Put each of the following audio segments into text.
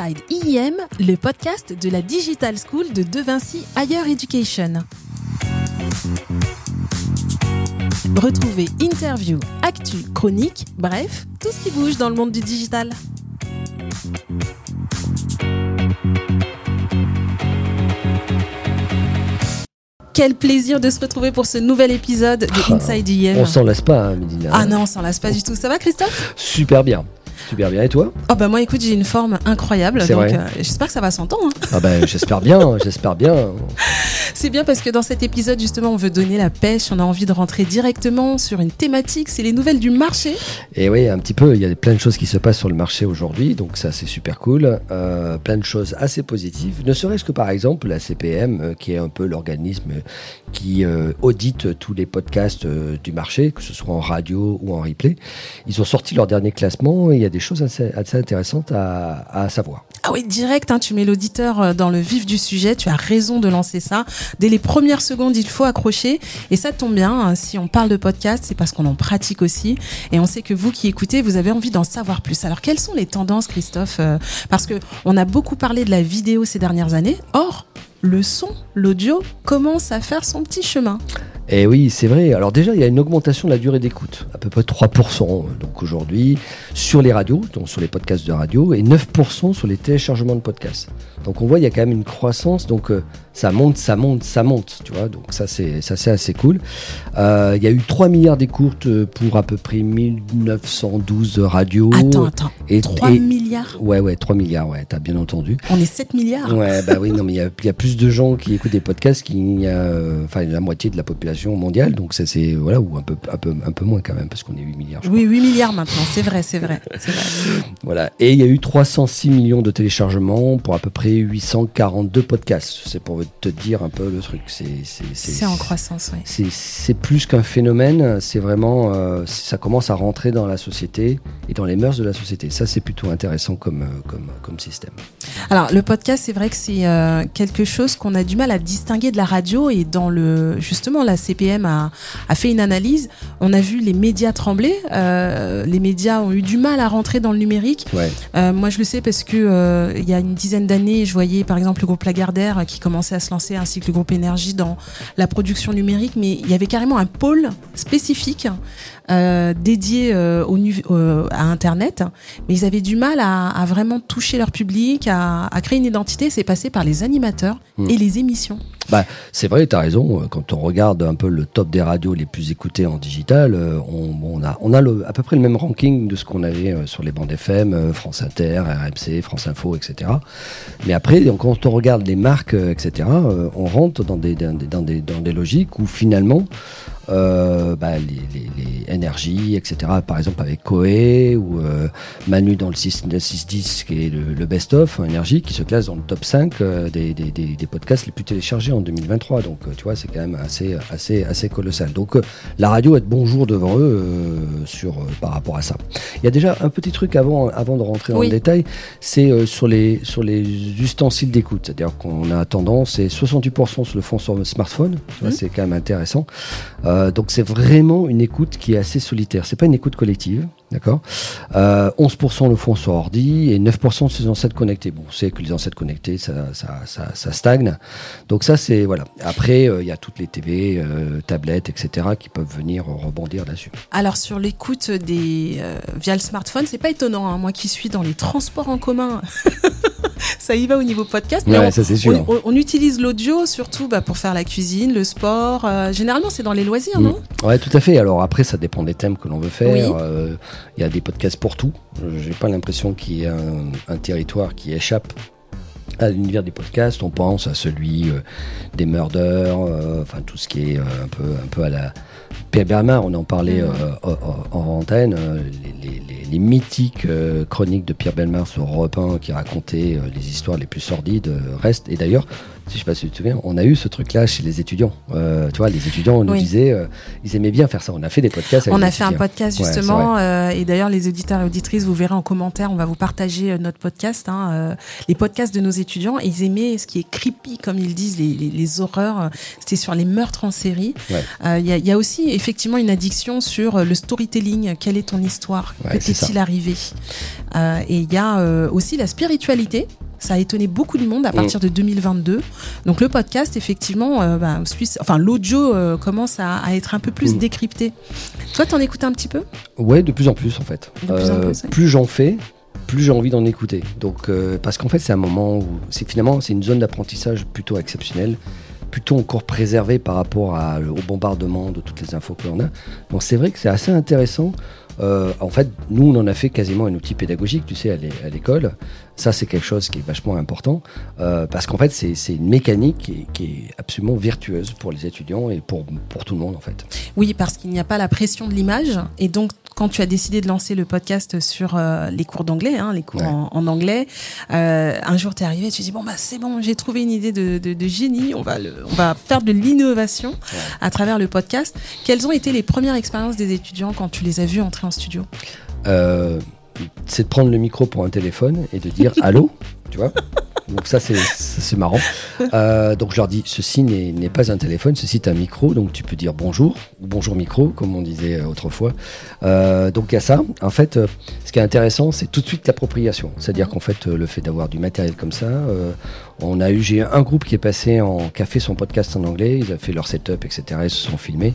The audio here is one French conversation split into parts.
Inside IEM, le podcast de la Digital School de De Vinci Higher Education. Retrouvez interviews, actu, chroniques, bref, tout ce qui bouge dans le monde du digital. Quel plaisir de se retrouver pour ce nouvel épisode de Ah, Inside IEM. On s'en lasse pas, hein, Médina. Ah non, on s'en lasse pas du tout. Ça va, Christophe? Super bien. Super bien. Et toi Oh bah moi, écoute, j'ai une forme incroyable. Donc, euh, j'espère que ça va s'entendre. hein. Ah ben, j'espère bien, j'espère bien. C'est bien parce que dans cet épisode, justement, on veut donner la pêche. On a envie de rentrer directement sur une thématique. C'est les nouvelles du marché. Et oui, un petit peu, il y a plein de choses qui se passent sur le marché aujourd'hui, donc ça c'est super cool. Euh, plein de choses assez positives, ne serait-ce que par exemple la CPM, euh, qui est un peu l'organisme qui euh, audite tous les podcasts euh, du marché, que ce soit en radio ou en replay. Ils ont sorti leur dernier classement il y a des choses assez, intéressantes à, à savoir. Ah oui, direct, hein, tu mets l'auditeur euh, dans le vif du sujet. Tu as raison de lancer ça. Dès les premières secondes, il faut accrocher. Et ça tombe bien. hein, si on parle de podcast, c'est parce qu'on en pratique aussi. Et on sait que vous qui écoutez, vous avez envie d'en savoir plus. Alors, quelles sont les tendances, Christophe Euh, Parce que on a beaucoup parlé de la vidéo ces dernières années. Or, le son, l'audio commence à faire son petit chemin. Et oui, c'est vrai. Alors déjà, il y a une augmentation de la durée d'écoute, à peu près 3%. Donc aujourd'hui, sur les radios, donc sur les podcasts de radio, et 9% sur les téléchargements de podcasts. Donc on voit, il y a quand même une croissance. Donc euh, ça monte, ça monte, ça monte. Tu vois, donc ça c'est ça c'est assez cool. Euh, il y a eu 3 milliards d'écoutes euh, pour à peu près 1912 radios. Attends, attends. Et, 3 et- milliards? Ouais, ouais, 3 milliards, ouais, t'as bien entendu. On est 7 milliards Ouais, bah oui, non, mais il y a, il y a plus de gens qui écoutent des podcasts qu'il y a, euh, enfin, la moitié de la population mondiale, donc ça c'est, voilà, ou un peu, un peu, un peu moins quand même, parce qu'on est 8 milliards, je Oui, 8 milliards maintenant. C'est vrai, c'est vrai. c'est vrai. crois. Voilà. Et il y a eu 306 millions de téléchargements pour à peu près 842 podcasts. C'est pour te dire un peu le truc. C'est, c'est, C'est en croissance, oui. c'est, c'est plus qu'un phénomène, c'est vraiment, euh, ça commence à rentrer dans la société et dans les mœurs de la société. Ça, c'est plutôt intéressant comme, euh, comme, comme système. Alors, le podcast, c'est vrai que c'est euh, quelque chose qu'on a du mal à distinguer de la radio. Et dans le, justement, la CPM a, a fait une analyse. On a vu les médias trembler. Euh, les médias ont eu du mal à rentrer dans le numérique. Ouais. Euh, moi, je le sais parce que euh, il y a une dizaine d'années, je voyais par exemple le groupe Lagardère qui commençait à se lancer, ainsi que le groupe Énergie dans la production numérique. Mais il y avait carrément un pôle spécifique dédié au, à Internet. Mais ils avaient du mal à, à vraiment toucher leur public, à, à créer une identité. C'est passé par les animateurs Mm. et les émissions. Bah, c'est vrai, tu as raison. Quand on regarde un peu le top des radios les plus écoutées en digital, euh, on, a, on a à peu près le même ranking de ce qu'on avait euh, sur les bandes FM, euh, France Inter, RMC, France Info, etc. Mais après, quand on regarde les marques, etc., on rentre dans des, dans, des, dans, des, dans des logiques où finalement, euh, bah, les, les, les énergies, etc., par exemple avec Koé ou euh, Manu dans le 6, le 610 qui est le, le best-of, énergie, qui se classe dans le top 5 euh, des, des, des, des podcasts les plus téléchargés en 2023. Donc, euh, tu vois, c'est quand même assez, assez, assez colossal. Donc, euh, la radio est de bonjour devant eux euh, sur, euh, par rapport à ça. Il y a déjà un petit truc avant, avant de rentrer dans Oui. le détail, c'est euh, sur, les, sur les ustensiles d'écoute. C'est-à-dire qu'on a tendance, c'est 68% se le font sur le smartphone. Mhm. c'est quand même intéressant. Euh, donc, c'est vraiment une écoute qui est assez solitaire. C'est pas une écoute collective. D'accord? Euh, 11% le font sur ordi et 9% sur les enceintes connectées. Bon, on sait que les enceintes connectées, ça, ça, ça, stagne. Donc ça, c'est... Voilà. Après, euh, il y a toutes les TV, euh, tablettes, etc. qui peuvent venir rebondir là-dessus. Alors sur l'écoute des euh, via le smartphone, c'est pas étonnant. hein. Moi qui suis dans les transports en commun, ça y va au niveau podcast. mais on- ça c'est sûr. On, on- on utilise l'audio surtout bah, pour faire la cuisine, le sport. euh, généralement, c'est dans les loisirs, Mm. non Ouais, tout à fait. Alors après, ça dépend des thèmes que l'on veut faire. Oui. Euh, Il y a des podcasts pour tout. Euh, J'ai pas l'impression qu'il y ait un, un territoire qui échappe à l'univers des podcasts. On pense à celui euh, des murders, euh, enfin tout ce qui est euh, un peu, un peu à la Pierre Bernard. On en parlait en- en en antenne. Les, mythiques euh, chroniques de Pierre Belmar sur Europe 1 qui racontaient euh, les histoires les plus sordides euh, restent. Et d'ailleurs, je sais pas si tu te souviens, on a eu ce truc-là chez les étudiants. Euh, tu vois, les étudiants, on nous disait, euh, ils aimaient bien faire ça. On a fait des podcasts. avec On les a fait un podcast Ouais, justement, euh, et d'ailleurs les auditeurs et auditrices, vous verrez en commentaire, on va vous partager euh, notre podcast, hein, les podcasts de nos étudiants. et ils aimaient ce qui est creepy, comme ils disent, les, les, les horreurs. C'était sur les meurtres en série. Il Ouais. y, a, y a aussi effectivement une addiction sur le storytelling. Quelle est ton histoire? Ouais, Que t'est-il arrivé? Et il y a aussi la spiritualité. Ça a étonné beaucoup de monde à partir de 2022. Donc le podcast, effectivement, euh, bah, suisse- enfin l'audio euh, commence à, à être un peu plus Mm. décrypté. Toi, t'en écoutes un petit peu? Ouais, de plus en plus en fait. De plus en plus, ouais. plus j'en fais, plus j'ai envie d'en écouter. Donc, euh, parce qu'en fait, c'est un moment où c'est finalement c'est une zone d'apprentissage plutôt exceptionnelle, plutôt encore préservée par rapport à- au bombardement de toutes les infos que l'on a. Donc, c'est vrai que c'est assez intéressant. Euh, en fait, nous, on en a fait quasiment un outil pédagogique, tu sais, à l'é- à l'école. Ça, c'est quelque chose qui est vachement important euh, parce qu'en fait, c'est une mécanique qui est, qui est absolument vertueuse pour les étudiants et pour, pour tout le monde, en fait. Oui, parce qu'il n'y a pas la pression de l'image. Et donc, quand tu as décidé de lancer le podcast sur euh, les cours d'anglais, hein, les cours Ouais. en, en anglais, euh, un jour tu es arrivé, tu dis bon bah c'est bon, j'ai trouvé une idée de, de- de génie, on va le, on va faire de l'innovation à travers le podcast. Quelles ont été les premières expériences des étudiants quand tu les as vus entrer en studio Euh, c'est de prendre le micro pour un téléphone et de dire allô, tu vois. Donc ça c'est marrant. Euh, donc je leur dis ceci n'est pas un téléphone, ceci est un micro, donc tu peux dire bonjour ou bonjour micro comme on disait euh, autrefois. Euh, donc il y a ça. En fait, ce qui est intéressant, c'est tout de suite l'appropriation. C'est-à-dire qu'en fait, le fait d'avoir du matériel comme ça, euh, on a eu j'ai un groupe qui est passé en fait son podcast en anglais, ils ont fait leur setup, etc. Ils se sont filmés.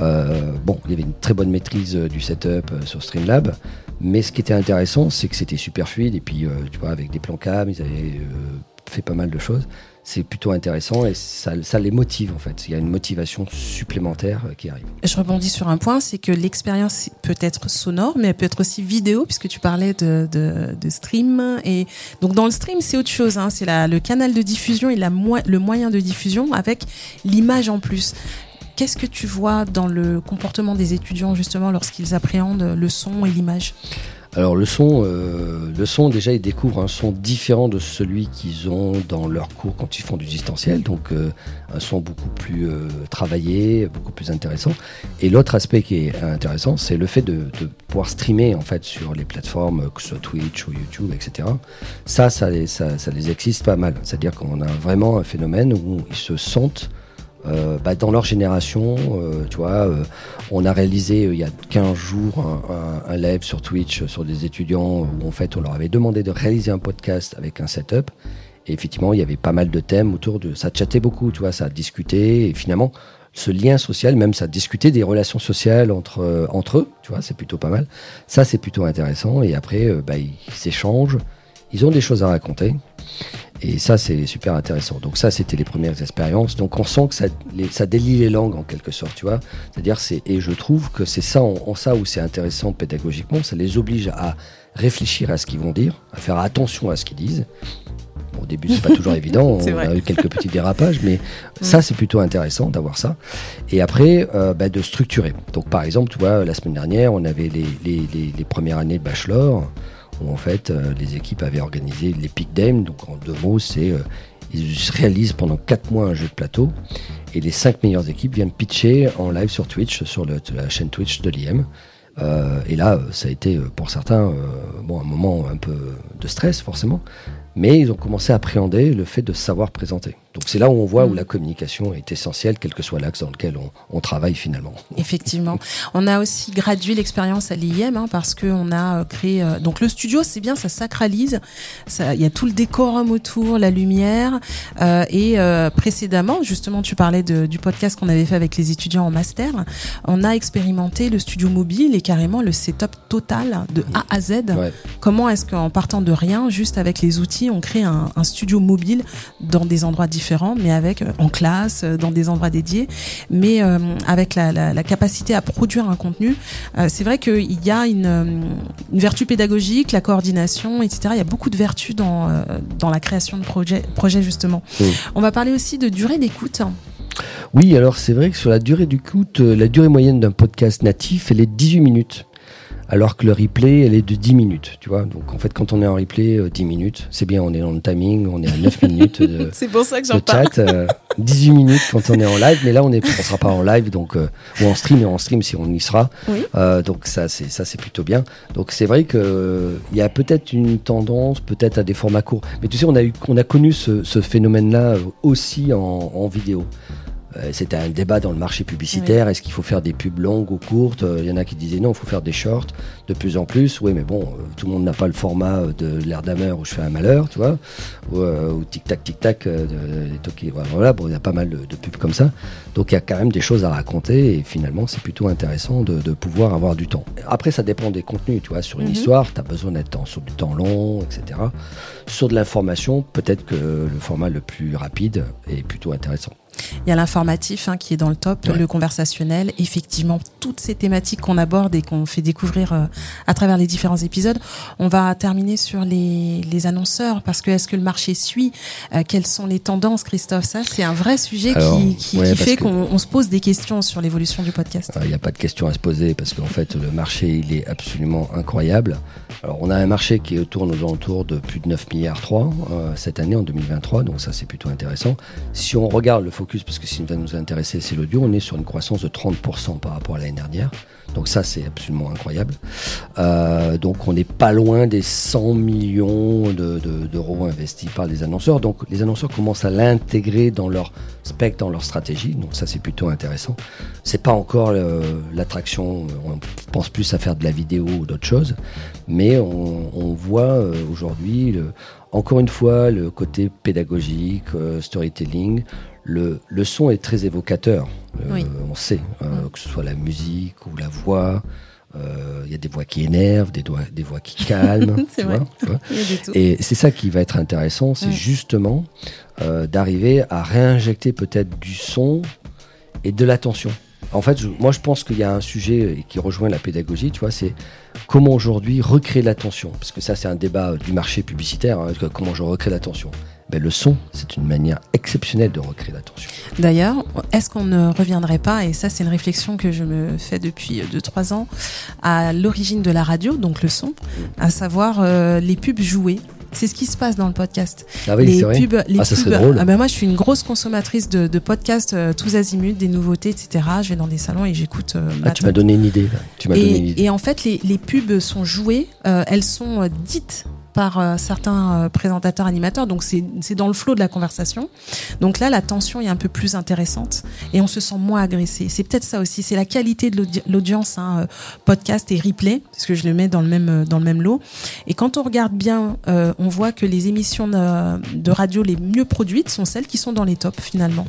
Euh, bon, il y avait une très bonne maîtrise euh, du setup euh, sur Streamlab, mais ce qui était intéressant, c'est que c'était super fluide et puis, tu vois, avec des plans cam, ils avaient fait pas mal de choses. C'est plutôt intéressant et ça, les motive en fait. Il y a une motivation supplémentaire qui arrive. Je rebondis sur un point, c'est que l'expérience peut être sonore, mais elle peut être aussi vidéo, puisque tu parlais de, stream. Et donc dans le stream, c'est autre chose. Hein, c'est le canal de diffusion et le moyen de diffusion avec l'image en plus. Qu'est-ce que tu vois dans le comportement des étudiants justement lorsqu'ils appréhendent le son et l'image? Alors le son, euh, le son déjà ils découvrent un son différent de celui qu'ils ont dans leurs cours quand ils font du distanciel, donc euh, un son beaucoup plus euh, travaillé, beaucoup plus intéressant. Et l'autre aspect qui est intéressant, c'est le fait de, pouvoir streamer en fait sur les plateformes, que ce soit Twitch ou YouTube, etc. Ça, ça les, ça les excite pas mal. C'est-à-dire qu'on a vraiment un phénomène où ils se sentent euh, bah, dans leur génération, euh, tu vois, euh, on a réalisé il y a 15 jours un, live sur Twitch sur des étudiants où en fait on leur avait demandé de réaliser un podcast avec un setup. Et effectivement, il y avait pas mal de thèmes autour de ça. chattait beaucoup, tu vois, ça discutait. Et finalement, ce lien social, même ça discutait des relations sociales entre, entre eux, tu vois, c'est plutôt pas mal. Ça, c'est plutôt intéressant. Et après, bah, ils s'échangent. Ils ont des choses à raconter. Et ça, c'est super intéressant. Donc ça, c'était les premières expériences. Donc on sent que ça, les- ça délie les langues en quelque sorte, tu vois. C'est-à-dire, c'est et je trouve que c'est ça, en, en ça où c'est intéressant pédagogiquement, ça les oblige à réfléchir à ce qu'ils vont dire, à faire attention à ce qu'ils disent. Bon, au début, c'est pas toujours évident. On vrai. a eu quelques petits dérapages, mais ça, c'est plutôt intéressant d'avoir ça. Et après, euh, bah, de structurer. Donc, par exemple, tu vois, la semaine dernière, on avait les, les, les, les premières années de bachelor, où en fait, euh, les équipes avaient organisé l'Epic Game. Donc, en deux mots, c'est euh, ils réalisent pendant quatre mois un jeu de plateau, et les cinq meilleures équipes viennent pitcher en live sur Twitch, sur la chaîne Twitch de l'IM. Euh, et là, ça a été pour certains bon, un moment un peu de stress, forcément. Mais ils ont commencé à appréhender le fait de savoir présenter. Donc c'est là où on voit où Mm. la communication est essentielle, quel que soit l'axe dans lequel on, on travaille finalement. Effectivement. On a aussi gradué l'expérience à l'IM hein, parce qu'on a euh, créé. euh, donc le studio, c'est bien, ça sacralise. Ça- Il y a tout le décorum autour, la lumière. euh, et euh, précédemment, justement, tu parlais de- du podcast qu'on avait fait avec les étudiants en master. On a expérimenté le studio mobile et carrément le setup total de A à Z. Ouais. Comment est-ce qu'en partant de rien, juste avec les outils, on crée un, un studio mobile dans des endroits différents, mais avec euh, en classe, euh, dans des endroits dédiés, mais euh, avec la, la- la capacité à produire un contenu. C'est vrai qu'il y a une, une vertu pédagogique, la coordination, etc. Il y a beaucoup de vertus dans, dans la création de projets, justement. Oui. On va parler aussi de durée d'écoute. Oui, alors c'est vrai que sur la durée du coût, euh, la durée moyenne d'un podcast natif, elle est de 18 minutes. Alors que le replay, elle est de 10 minutes, tu vois. Donc en fait, quand on est en replay, euh, 10 minutes, c'est bien, on est dans le timing, on est à 9 minutes de, C'est pour ça que de chat. euh, 18 minutes quand on est en live, mais là on ne sera pas en live, donc euh, ou en stream et en stream si on y sera. Euh, donc ça c'est ça c'est plutôt bien. Donc c'est vrai que il y a peut-être une tendance, peut-être à des formats courts. Mais tu sais, on a eu on a connu ce, phénomène-là aussi en vidéo. Euh, c'était un débat dans le marché publicitaire. Est-ce qu'il faut faire des pubs longues ou courtes? Euh, Il y en a qui disaient non, il faut faire des shorts de plus en plus. Oui, mais bon, euh, tout le monde n'a pas le format de l'air d'amer où je fais un malheur, tu vois, ou, tic tac tic tac. voilà, bon, il y a pas mal de, pubs comme ça. Donc il y a quand même des choses à raconter et finalement c'est plutôt intéressant de, pouvoir avoir du temps. Après, ça dépend des contenus, tu vois. Sur une mhm. histoire, tu as besoin d'être sur du temps long, etc. Sur de l'information, peut-être que le format le plus rapide est plutôt intéressant. Il y a l'informatif hein, qui est dans le top, le conversationnel, effectivement toutes ces thématiques qu'on aborde et qu'on fait découvrir euh, à travers les différents épisodes. On va terminer sur les, les annonceurs parce que est-ce que le marché suit euh, Quelles sont les tendances, Christophe? Ça, c'est un vrai sujet qui, qui, qui fait qu'on se pose des questions sur l'évolution du podcast. Il n'y a pas de questions à se poser parce qu'en fait le marché il est absolument incroyable. Alors on a un marché qui tourne aux alentours de plus de 9 milliards 3 euh, cette année en 2023, donc ça c'est plutôt intéressant. Si on regarde le parce que ce qui va nous intéresser, c'est l'audio, on est sur une croissance de 30% par rapport à l'année dernière. Donc ça, c'est absolument incroyable. Euh, donc on n'est pas loin des 100 millions d'euros investis par les annonceurs. Donc les annonceurs commencent à l'intégrer dans leur spectre, dans leur stratégie. Donc ça, c'est plutôt intéressant. C'est pas encore euh, l'attraction. On pense plus à faire de la vidéo ou d'autres choses, mais on, voit euh, aujourd'hui, encore une fois, le côté pédagogique, storytelling le son est très évocateur. Euh, on sait, euh, que ce soit la musique ou la voix. Euh, il y a des voix qui énervent, des, des voix qui calment. Et c'est ça qui va être intéressant, c'est justement d'arriver à réinjecter peut-être du son et de l'attention. En fait, moi, je pense qu'il y a un sujet qui rejoint la pédagogie, tu vois, c'est comment aujourd'hui recréer l'attention. Parce que ça, c'est un débat du marché publicitaire, hein, comment je recrée l'attention. Ben, le son, c'est une manière exceptionnelle de recréer l'attention. D'ailleurs, est-ce qu'on ne reviendrait pas, et ça c'est une réflexion que je me fais depuis 2-3 ans, à l'origine de la radio, donc le son, à savoir euh, les pubs jouées c'est ce qui se passe dans le podcast. Ah oui, les vrai. pubs, les ah, ça pubs. Drôle. Ah ben moi, je suis une grosse consommatrice de, de podcasts euh, tous azimuts, des nouveautés, etc. Je vais dans des salons et j'écoute. Euh, ah, tu m'as donné une idée. Tu m'as donné une idée. Et en fait, les, les pubs sont jouées, elles sont dites par euh, certains euh, présentateurs animateurs, donc c'est dans le flot de la conversation. Donc là, la tension est un peu plus intéressante et on se sent moins agressé. C'est peut-être ça aussi, c'est la qualité de l'audience, hein, euh, podcast et replay, parce que je le mets dans le même dans le même lot. Et quand on regarde bien, on voit que les émissions de, de radio les mieux produites sont celles qui sont dans les tops finalement.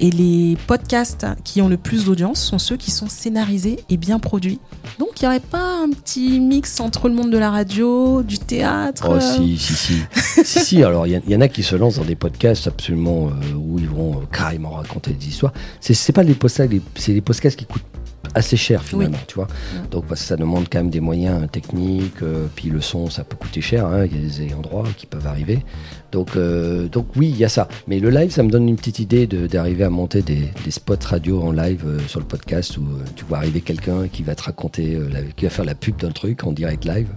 Et les podcasts qui ont le plus d'audience sont ceux qui sont scénarisés et bien produits. Donc il n'y aurait pas un petit mix entre le monde de la radio, du théâtre Oh si, si, si. si, si, alors il y, en a qui se lancent dans des podcasts absolument euh, où ils vont euh, carrément raconter des histoires. C'est pas les podcasts, c'est les podcasts qui coûtent assez cher finalement, tu vois. Donc parce que ça demande quand même des moyens techniques, euh, puis le son ça peut coûter cher, hein, il y a des endroits qui peuvent arriver. Donc, euh, donc oui, il y a ça. Mais le live, ça me donne une petite idée d'arriver à monter des, des, spots radio en live euh, sur le podcast où tu vois arriver quelqu'un qui va te raconter, qui va faire la pub d'un truc en direct live.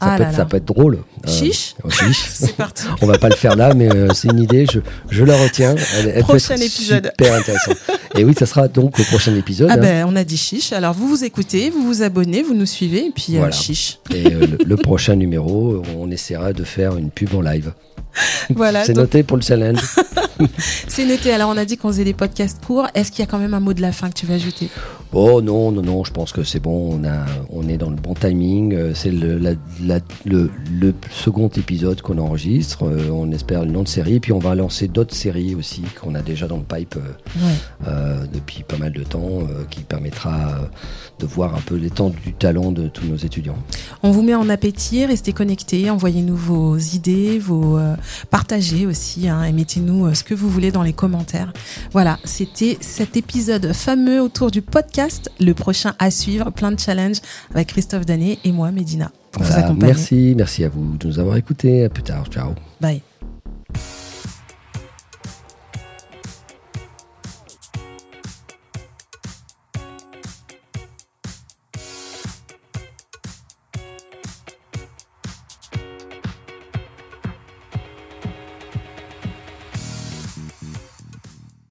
Ça, ah peut, être, ça peut être drôle. Chiche. chiche. c'est parti. On va pas le faire là, mais c'est une idée. Je, je la retiens. Elle, prochain épisode. Super intéressant. Et oui, ça sera donc au prochain épisode. Ah hein. ben, on a dit chiche. Alors vous vous écoutez, vous vous abonnez, vous nous suivez, et puis euh, chiche. Et euh, le, prochain numéro, on essaiera de faire une pub en live. Voilà. C'est noté pour le challenge. C'est noté. Alors on a dit qu'on faisait des podcasts courts. Est-ce qu'il y a quand même un mot de la fin que tu veux ajouter? Oh non, non, non. Je pense que c'est bon. On a, on est dans le bon timing. Euh, c'est le, le, le, second épisode qu'on enregistre. On espère une autre série. Puis on va lancer d'autres séries aussi qu'on a déjà dans le pipe depuis pas mal de temps, qui permettra de voir un peu l'étendue du talent de tous nos étudiants. On vous met en appétit, restez connectés, envoyez-nous vos idées, vos euh, partagez aussi, hein, et mettez-nous euh, ce que vous voulez dans les commentaires. Voilà, c'était cet épisode fameux autour du podcast, le prochain à suivre, plein de challenges avec Christophe Danet et moi, Medina. Pour vous accompagner. Merci, merci à vous de nous avoir écoutés. À plus tard, ciao. Bye.